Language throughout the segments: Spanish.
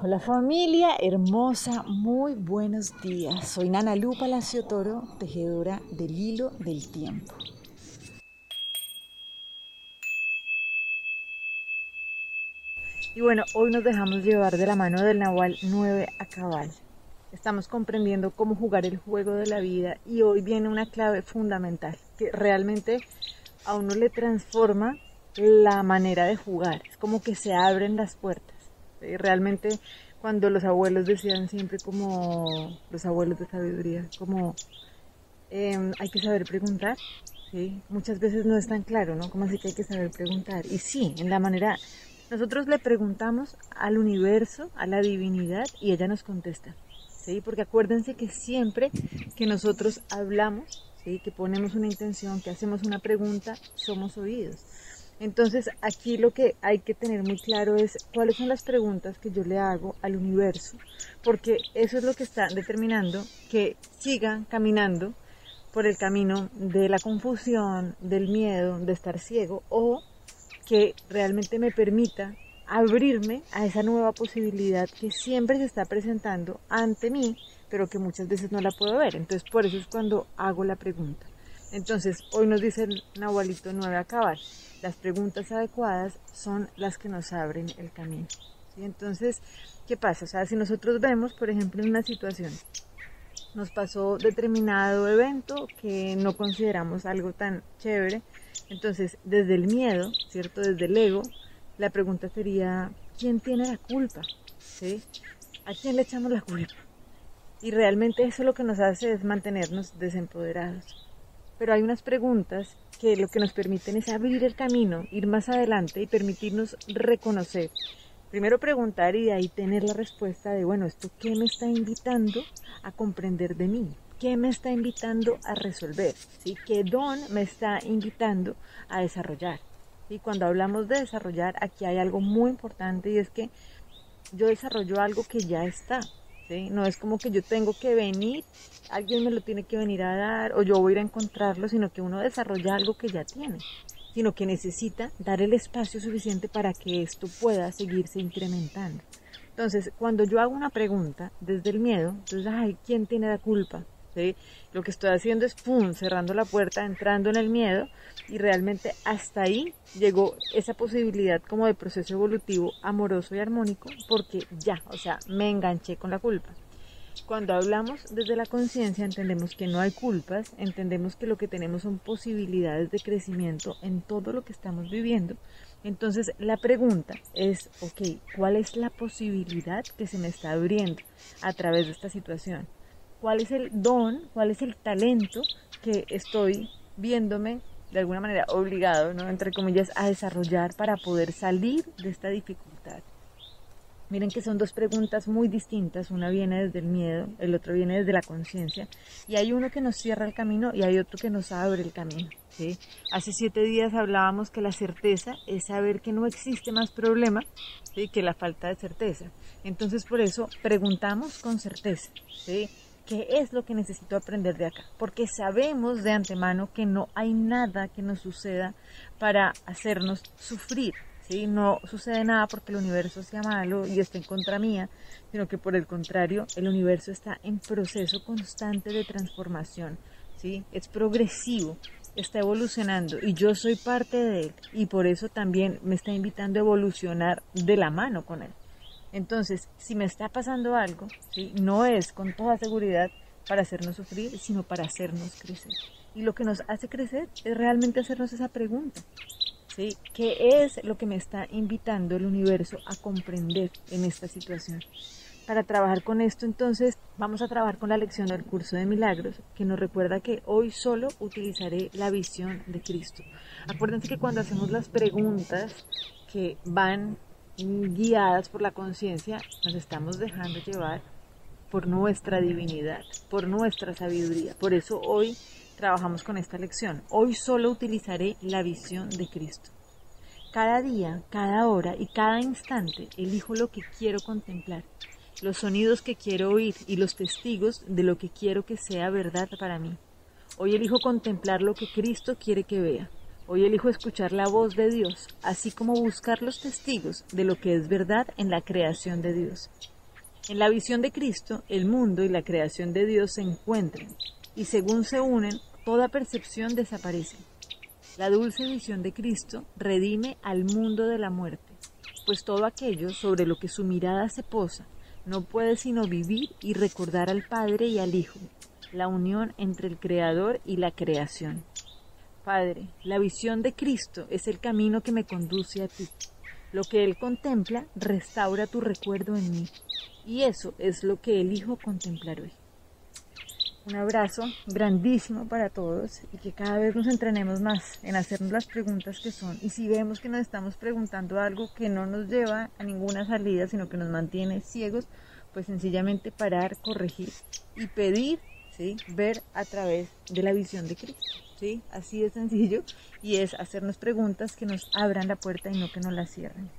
Hola familia hermosa, muy buenos días. Soy Nana Lu Palacio Toro, tejedora del hilo del tiempo. Y bueno, hoy nos dejamos llevar de la mano del Nahual 9 a cabal. Estamos comprendiendo cómo jugar el juego de la vida y hoy viene una clave fundamental que realmente a uno le transforma la manera de jugar. Es como que se abren las puertas. Realmente cuando los abuelos decían siempre como los abuelos de sabiduría, como em, hay que saber preguntar, ¿sí? muchas veces no es tan claro, ¿no? Como así que hay que saber preguntar. Y sí, en la manera, nosotros le preguntamos al universo, a la divinidad, y ella nos contesta, ¿sí? Porque acuérdense que siempre que nosotros hablamos, ¿sí? Que ponemos una intención, que hacemos una pregunta, somos oídos. Entonces aquí lo que hay que tener muy claro es cuáles son las preguntas que yo le hago al universo, porque eso es lo que está determinando que siga caminando por el camino de la confusión, del miedo, de estar ciego, o que realmente me permita abrirme a esa nueva posibilidad que siempre se está presentando ante mí, pero que muchas veces no la puedo ver. Entonces por eso es cuando hago la pregunta. Entonces hoy nos dice el Nahualito 9 acabar las preguntas adecuadas son las que nos abren el camino. Entonces, ¿qué pasa? O sea, si nosotros vemos, por ejemplo, una situación, nos pasó determinado evento que no consideramos algo tan chévere, entonces desde el miedo, ¿cierto? Desde el ego, la pregunta sería, ¿quién tiene la culpa? ¿Sí? ¿A quién le echamos la culpa? Y realmente eso lo que nos hace es mantenernos desempoderados pero hay unas preguntas que lo que nos permiten es abrir el camino, ir más adelante y permitirnos reconocer. Primero preguntar y de ahí tener la respuesta de, bueno, ¿esto qué me está invitando a comprender de mí? ¿Qué me está invitando a resolver? ¿Sí? ¿Qué don me está invitando a desarrollar? Y cuando hablamos de desarrollar, aquí hay algo muy importante y es que yo desarrollo algo que ya está. No es como que yo tengo que venir, alguien me lo tiene que venir a dar o yo voy a ir a encontrarlo, sino que uno desarrolla algo que ya tiene, sino que necesita dar el espacio suficiente para que esto pueda seguirse incrementando. Entonces, cuando yo hago una pregunta desde el miedo, entonces, ay, ¿quién tiene la culpa? Lo que estoy haciendo es, ¡pum!, cerrando la puerta, entrando en el miedo y realmente hasta ahí llegó esa posibilidad como de proceso evolutivo amoroso y armónico porque ya, o sea, me enganché con la culpa. Cuando hablamos desde la conciencia entendemos que no hay culpas, entendemos que lo que tenemos son posibilidades de crecimiento en todo lo que estamos viviendo. Entonces la pregunta es, ok, ¿cuál es la posibilidad que se me está abriendo a través de esta situación? Cuál es el don, cuál es el talento que estoy viéndome de alguna manera obligado, ¿no? entre comillas, a desarrollar para poder salir de esta dificultad. Miren que son dos preguntas muy distintas, una viene desde el miedo, el otro viene desde la conciencia, y hay uno que nos cierra el camino y hay otro que nos abre el camino. ¿sí? Hace siete días hablábamos que la certeza es saber que no existe más problema ¿sí? que la falta de certeza. Entonces por eso preguntamos con certeza. ¿sí? Qué es lo que necesito aprender de acá, porque sabemos de antemano que no hay nada que nos suceda para hacernos sufrir, ¿sí? No sucede nada porque el universo sea malo y esté en contra mía, sino que por el contrario, el universo está en proceso constante de transformación, ¿sí? Es progresivo, está evolucionando y yo soy parte de él y por eso también me está invitando a evolucionar de la mano con él. Entonces, si me está pasando algo, ¿sí? no es con toda seguridad para hacernos sufrir, sino para hacernos crecer. Y lo que nos hace crecer es realmente hacernos esa pregunta. ¿sí? ¿Qué es lo que me está invitando el universo a comprender en esta situación? Para trabajar con esto, entonces, vamos a trabajar con la lección del curso de milagros, que nos recuerda que hoy solo utilizaré la visión de Cristo. Acuérdense que cuando hacemos las preguntas que van guiadas por la conciencia, nos estamos dejando llevar por nuestra divinidad, por nuestra sabiduría. Por eso hoy trabajamos con esta lección. Hoy solo utilizaré la visión de Cristo. Cada día, cada hora y cada instante elijo lo que quiero contemplar, los sonidos que quiero oír y los testigos de lo que quiero que sea verdad para mí. Hoy elijo contemplar lo que Cristo quiere que vea Hoy elijo escuchar la voz de Dios, así como buscar los testigos de lo que es verdad en la creación de Dios. En la visión de Cristo, el mundo y la creación de Dios se encuentran, y según se unen, toda percepción desaparece. La dulce visión de Cristo redime al mundo de la muerte, pues todo aquello sobre lo que su mirada se posa no puede sino vivir y recordar al Padre y al Hijo, la unión entre el Creador y la creación. Padre, la visión de Cristo es el camino que me conduce a ti. Lo que Él contempla restaura tu recuerdo en mí. Y eso es lo que elijo contemplar hoy. Un abrazo grandísimo para todos y que cada vez nos entrenemos más en hacernos las preguntas que son. Y si vemos que nos estamos preguntando algo que no nos lleva a ninguna salida, sino que nos mantiene ciegos, pues sencillamente parar, corregir y pedir, ¿sí? ver a través de la visión de Cristo. ¿Sí? Así de sencillo y es hacernos preguntas que nos abran la puerta y no que nos la cierren.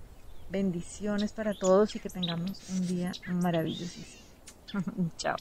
Bendiciones para todos y que tengamos un día maravillosísimo. Chao.